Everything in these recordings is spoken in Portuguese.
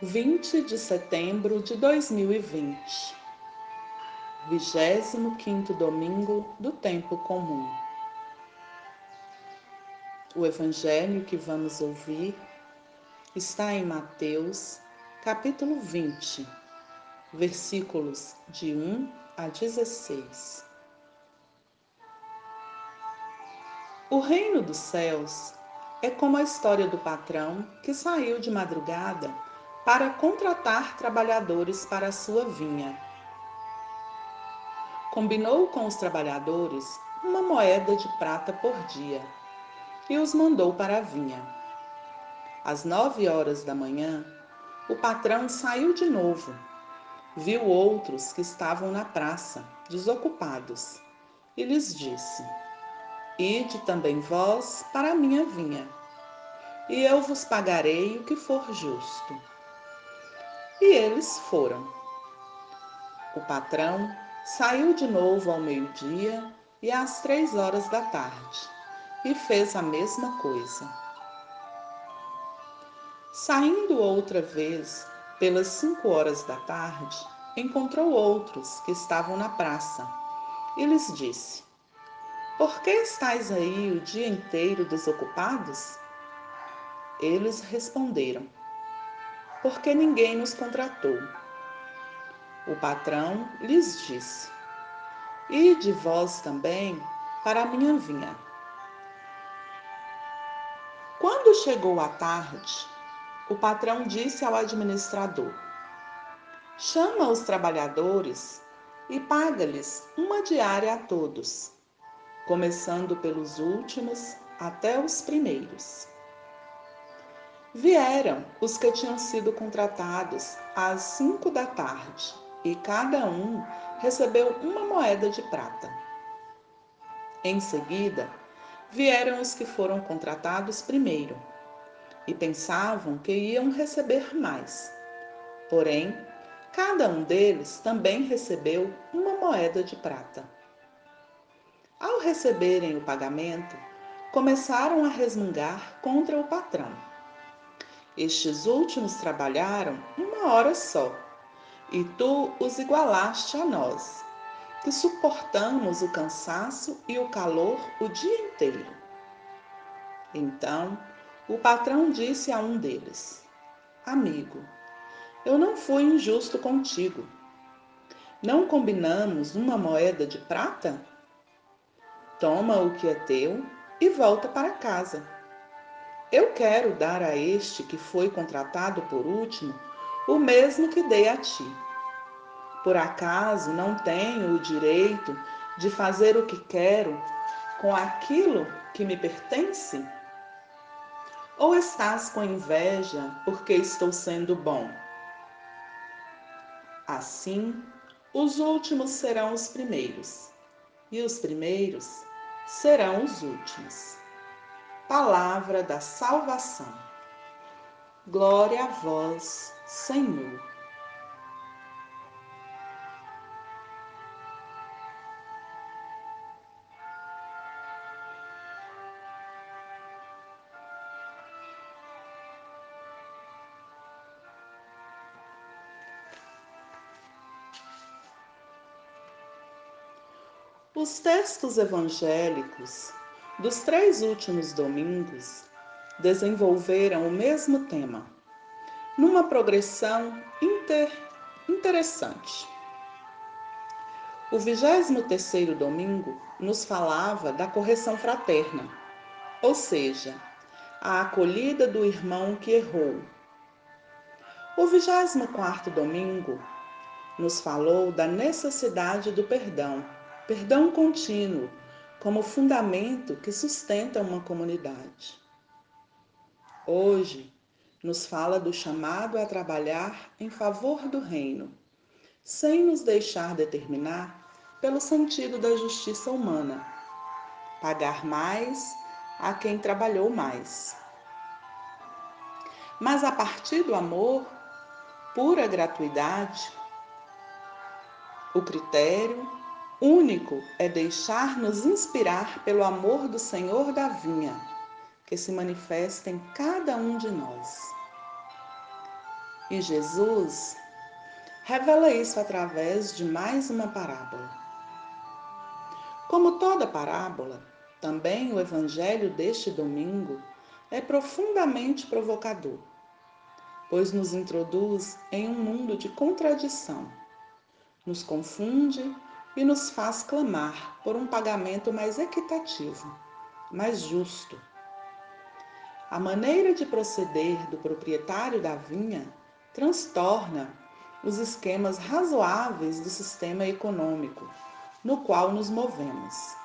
20 de setembro de 2020, 25 domingo do Tempo Comum. O Evangelho que vamos ouvir está em Mateus, capítulo 20, versículos de 1 a 16. O reino dos céus é como a história do patrão que saiu de madrugada para contratar trabalhadores para a sua vinha. Combinou com os trabalhadores uma moeda de prata por dia e os mandou para a vinha. Às nove horas da manhã, o patrão saiu de novo. Viu outros que estavam na praça, desocupados, e lhes disse: Ide também vós para a minha vinha, e eu vos pagarei o que for justo. E eles foram. O patrão saiu de novo ao meio-dia e às três horas da tarde e fez a mesma coisa. Saindo outra vez pelas cinco horas da tarde, encontrou outros que estavam na praça e lhes disse: Por que estáis aí o dia inteiro desocupados? Eles responderam: porque ninguém nos contratou. O patrão lhes disse: Ide vós também para a minha vinha. Quando chegou a tarde, o patrão disse ao administrador: Chama os trabalhadores e paga-lhes uma diária a todos, começando pelos últimos até os primeiros. Vieram os que tinham sido contratados às cinco da tarde, e cada um recebeu uma moeda de prata. Em seguida, vieram os que foram contratados primeiro, e pensavam que iam receber mais. Porém, cada um deles também recebeu uma moeda de prata. Ao receberem o pagamento, começaram a resmungar contra o patrão estes últimos trabalharam uma hora só, e tu os igualaste a nós, que suportamos o cansaço e o calor o dia inteiro. Então o patrão disse a um deles: Amigo, eu não fui injusto contigo. Não combinamos uma moeda de prata? Toma o que é teu e volta para casa. Eu quero dar a este que foi contratado por último o mesmo que dei a ti. Por acaso não tenho o direito de fazer o que quero com aquilo que me pertence? Ou estás com inveja porque estou sendo bom? Assim, os últimos serão os primeiros, e os primeiros serão os últimos palavra da salvação. Glória a vós, Senhor. Os textos evangélicos dos três últimos domingos desenvolveram o mesmo tema, numa progressão inter... interessante. O 23 domingo nos falava da correção fraterna, ou seja, a acolhida do irmão que errou. O 24 domingo nos falou da necessidade do perdão, perdão contínuo, como fundamento que sustenta uma comunidade. Hoje, nos fala do chamado a trabalhar em favor do reino, sem nos deixar determinar pelo sentido da justiça humana, pagar mais a quem trabalhou mais. Mas a partir do amor, pura gratuidade, o critério único é deixar-nos inspirar pelo amor do Senhor da vinha, que se manifesta em cada um de nós. E Jesus revela isso através de mais uma parábola. Como toda parábola, também o evangelho deste domingo é profundamente provocador, pois nos introduz em um mundo de contradição, nos confunde e nos faz clamar por um pagamento mais equitativo, mais justo. A maneira de proceder do proprietário da vinha transtorna os esquemas razoáveis do sistema econômico no qual nos movemos,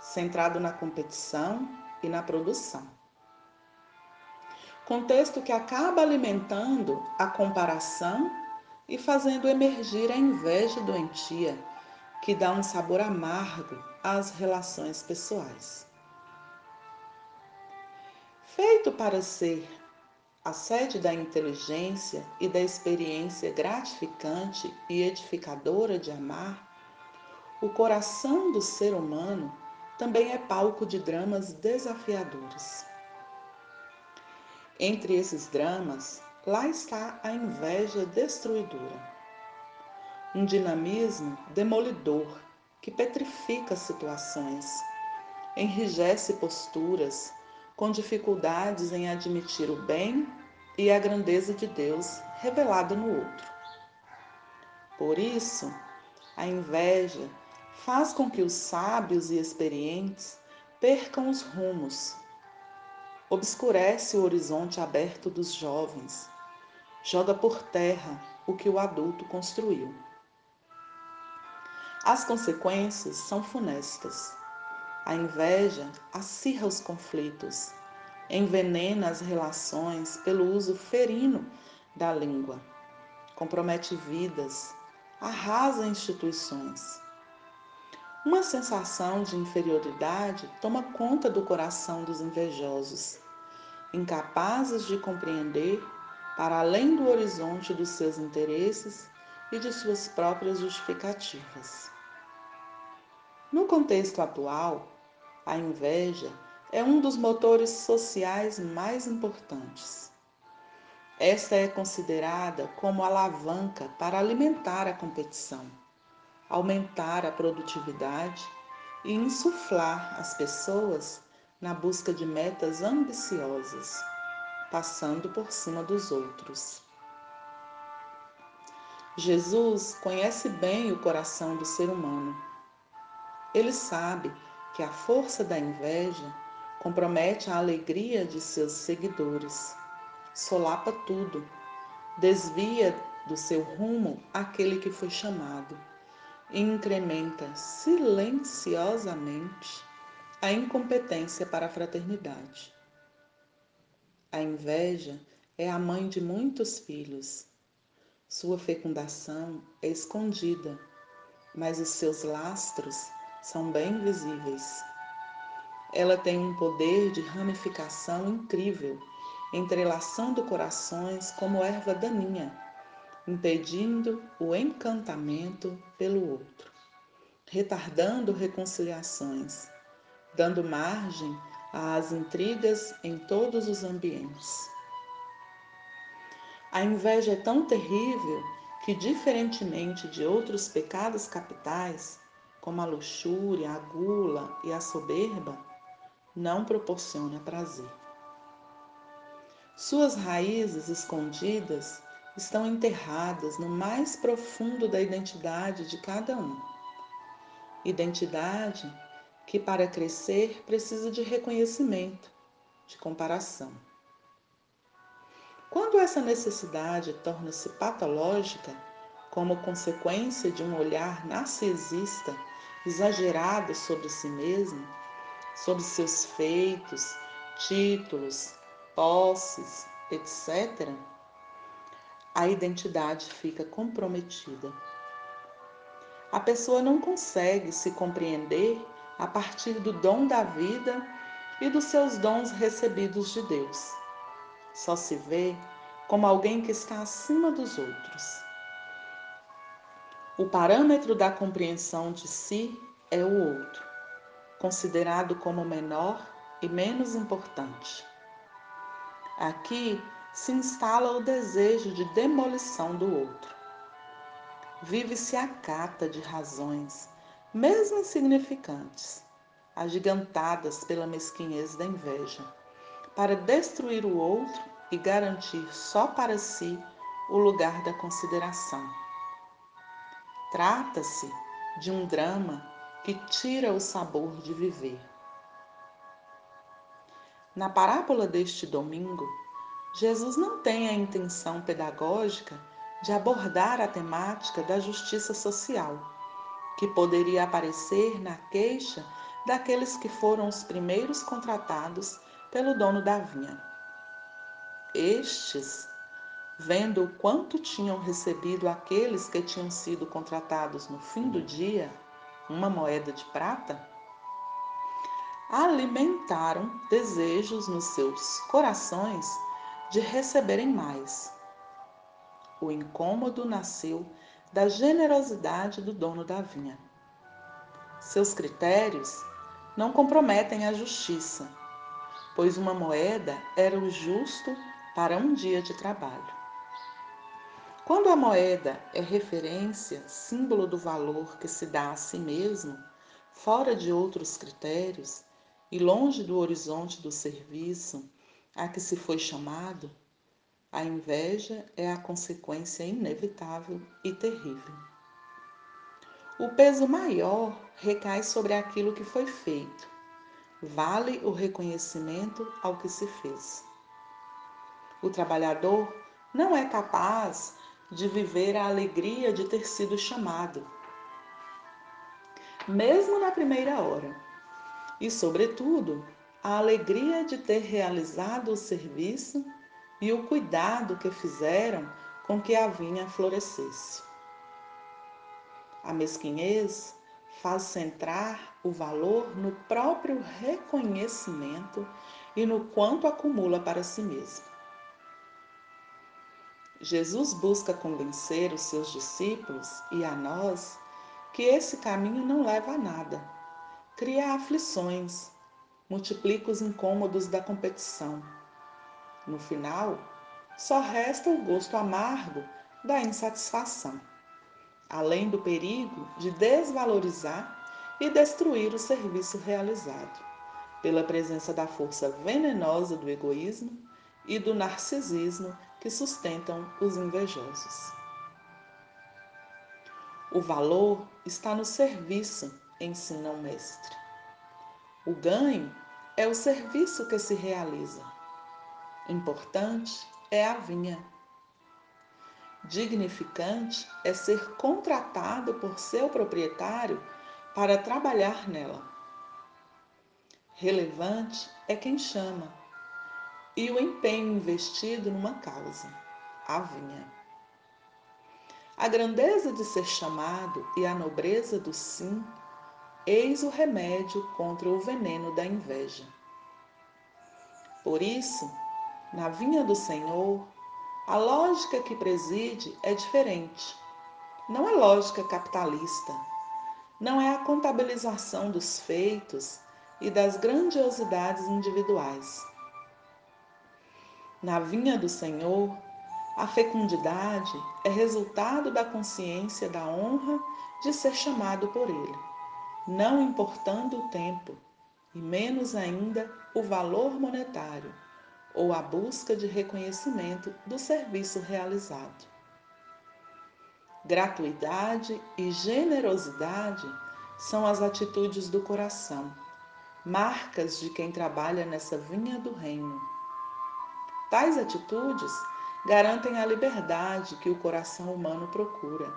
centrado na competição e na produção. Contexto que acaba alimentando a comparação e fazendo emergir a inveja doentia, que dá um sabor amargo às relações pessoais. Feito para ser a sede da inteligência e da experiência gratificante e edificadora de amar, o coração do ser humano também é palco de dramas desafiadores. Entre esses dramas, lá está a inveja destruidora. Um dinamismo demolidor que petrifica situações, enrijece posturas, com dificuldades em admitir o bem e a grandeza de Deus revelada no outro. Por isso, a inveja faz com que os sábios e experientes percam os rumos, obscurece o horizonte aberto dos jovens, joga por terra o que o adulto construiu. As consequências são funestas. A inveja acirra os conflitos, envenena as relações pelo uso ferino da língua, compromete vidas, arrasa instituições. Uma sensação de inferioridade toma conta do coração dos invejosos, incapazes de compreender para além do horizonte dos seus interesses e de suas próprias justificativas. No contexto atual, a inveja é um dos motores sociais mais importantes. Esta é considerada como alavanca para alimentar a competição, aumentar a produtividade e insuflar as pessoas na busca de metas ambiciosas, passando por cima dos outros. Jesus conhece bem o coração do ser humano. Ele sabe que a força da inveja compromete a alegria de seus seguidores, solapa tudo, desvia do seu rumo aquele que foi chamado e incrementa silenciosamente a incompetência para a fraternidade. A inveja é a mãe de muitos filhos. Sua fecundação é escondida, mas os seus lastros são bem visíveis. Ela tem um poder de ramificação incrível, entrelaçando corações como erva daninha, impedindo o encantamento pelo outro, retardando reconciliações, dando margem às intrigas em todos os ambientes. A inveja é tão terrível que, diferentemente de outros pecados capitais, como a luxúria, a gula e a soberba, não proporciona prazer. Suas raízes escondidas estão enterradas no mais profundo da identidade de cada um. Identidade que, para crescer, precisa de reconhecimento, de comparação. Quando essa necessidade torna-se patológica, como consequência de um olhar narcisista exagerado sobre si mesmo, sobre seus feitos, títulos, posses, etc., a identidade fica comprometida. A pessoa não consegue se compreender a partir do dom da vida e dos seus dons recebidos de Deus. Só se vê como alguém que está acima dos outros. O parâmetro da compreensão de si é o outro considerado como menor e menos importante. Aqui se instala o desejo de demolição do outro. Vive-se a cata de razões, mesmo insignificantes, agigantadas pela mesquinhez da inveja, para destruir o outro e garantir só para si o lugar da consideração. Trata-se de um drama que tira o sabor de viver. Na parábola deste domingo, Jesus não tem a intenção pedagógica de abordar a temática da justiça social, que poderia aparecer na queixa daqueles que foram os primeiros contratados pelo dono da vinha. Estes, vendo o quanto tinham recebido aqueles que tinham sido contratados no fim do dia, uma moeda de prata, alimentaram desejos nos seus corações de receberem mais. O incômodo nasceu da generosidade do dono da vinha. Seus critérios não comprometem a justiça, pois uma moeda era o justo para um dia de trabalho. Quando a moeda é referência, símbolo do valor que se dá a si mesmo, fora de outros critérios e longe do horizonte do serviço a que se foi chamado, a inveja é a consequência inevitável e terrível. O peso maior recai sobre aquilo que foi feito. Vale o reconhecimento ao que se fez. O trabalhador não é capaz de viver a alegria de ter sido chamado, mesmo na primeira hora, e, sobretudo, a alegria de ter realizado o serviço e o cuidado que fizeram com que a vinha florescesse. A mesquinhez faz centrar o valor no próprio reconhecimento e no quanto acumula para si mesmo. Jesus busca convencer os seus discípulos e a nós que esse caminho não leva a nada, cria aflições, multiplica os incômodos da competição. No final, só resta o gosto amargo da insatisfação, além do perigo de desvalorizar e destruir o serviço realizado, pela presença da força venenosa do egoísmo e do narcisismo que sustentam os invejosos. O valor está no serviço, ensina o mestre. O ganho é o serviço que se realiza. Importante é a vinha. Dignificante é ser contratado por seu proprietário para trabalhar nela. Relevante é quem chama e o empenho investido numa causa, a vinha. A grandeza de ser chamado e a nobreza do sim eis o remédio contra o veneno da inveja. Por isso, na vinha do Senhor, a lógica que preside é diferente. Não é lógica capitalista, não é a contabilização dos feitos e das grandiosidades individuais. Na vinha do Senhor, a fecundidade é resultado da consciência da honra de ser chamado por Ele não importando o tempo, e menos ainda o valor monetário ou a busca de reconhecimento do serviço realizado. Gratuidade e generosidade são as atitudes do coração, marcas de quem trabalha nessa vinha do reino. Tais atitudes garantem a liberdade que o coração humano procura.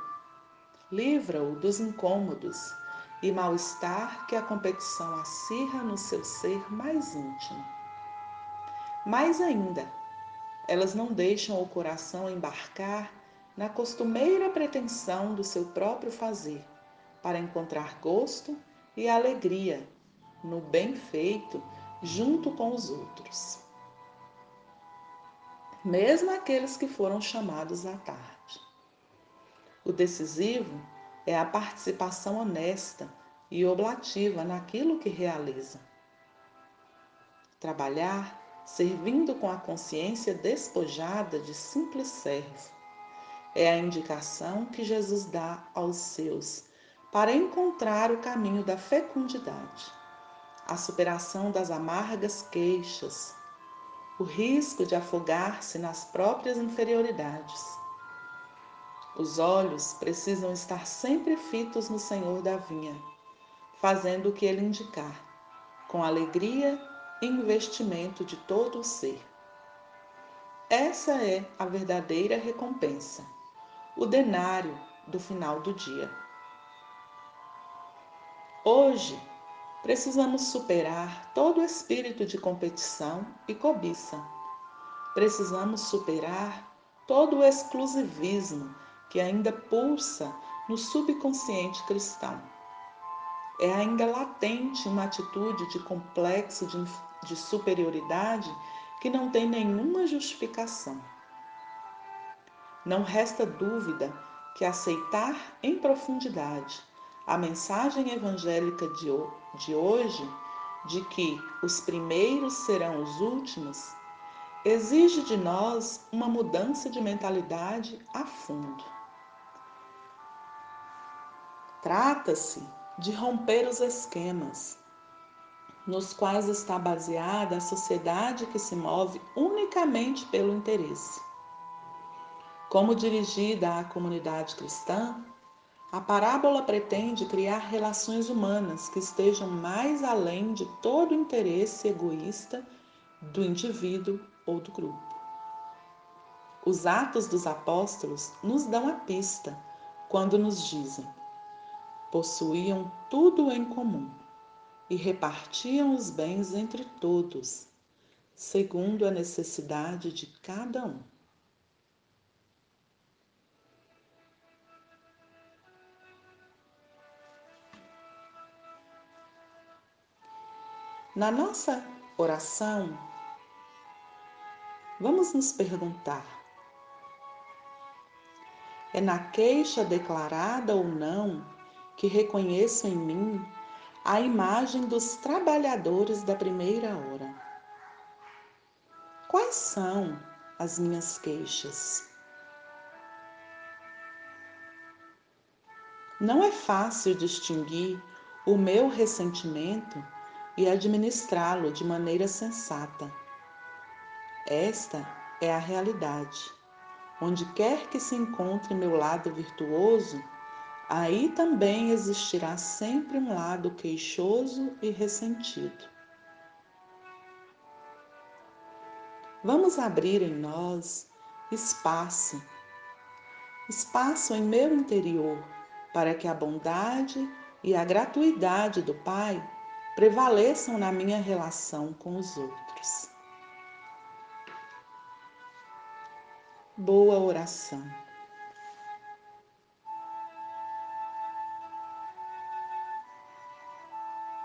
Livra-o dos incômodos e mal-estar que a competição acirra no seu ser mais íntimo. Mais ainda, elas não deixam o coração embarcar na costumeira pretensão do seu próprio fazer, para encontrar gosto e alegria no bem feito junto com os outros. Mesmo aqueles que foram chamados à tarde. O decisivo é a participação honesta e oblativa naquilo que realiza. Trabalhar servindo com a consciência despojada de simples servo. É a indicação que Jesus dá aos seus para encontrar o caminho da fecundidade, a superação das amargas queixas, o risco de afogar-se nas próprias inferioridades. Os olhos precisam estar sempre fitos no Senhor da vinha, fazendo o que ele indicar, com alegria e investimento de todo o ser. Essa é a verdadeira recompensa, o denário do final do dia. Hoje, precisamos superar todo o espírito de competição e cobiça. Precisamos superar todo o exclusivismo que ainda pulsa no subconsciente cristão. É ainda latente uma atitude de complexo de, de superioridade que não tem nenhuma justificação. Não resta dúvida que aceitar em profundidade a mensagem evangélica de, de hoje, de que os primeiros serão os últimos, exige de nós uma mudança de mentalidade a fundo. Trata-se de romper os esquemas nos quais está baseada a sociedade que se move unicamente pelo interesse. Como dirigida à comunidade cristã, a parábola pretende criar relações humanas que estejam mais além de todo interesse egoísta do indivíduo ou do grupo. Os Atos dos Apóstolos nos dão a pista quando nos dizem: possuíam tudo em comum e repartiam os bens entre todos, segundo a necessidade de cada um. Na nossa oração, vamos nos perguntar: é na queixa declarada ou não que reconheço em mim a imagem dos trabalhadores da primeira hora? Quais são as minhas queixas? Não é fácil distinguir o meu ressentimento e administrá-lo de maneira sensata. Esta é a realidade. Onde quer que se encontre meu lado virtuoso, aí também existirá sempre um lado queixoso e ressentido. Vamos abrir em nós espaço, espaço em meu interior, para que a bondade e a gratuidade do Pai prevaleçam na minha relação com os outros. Boa oração.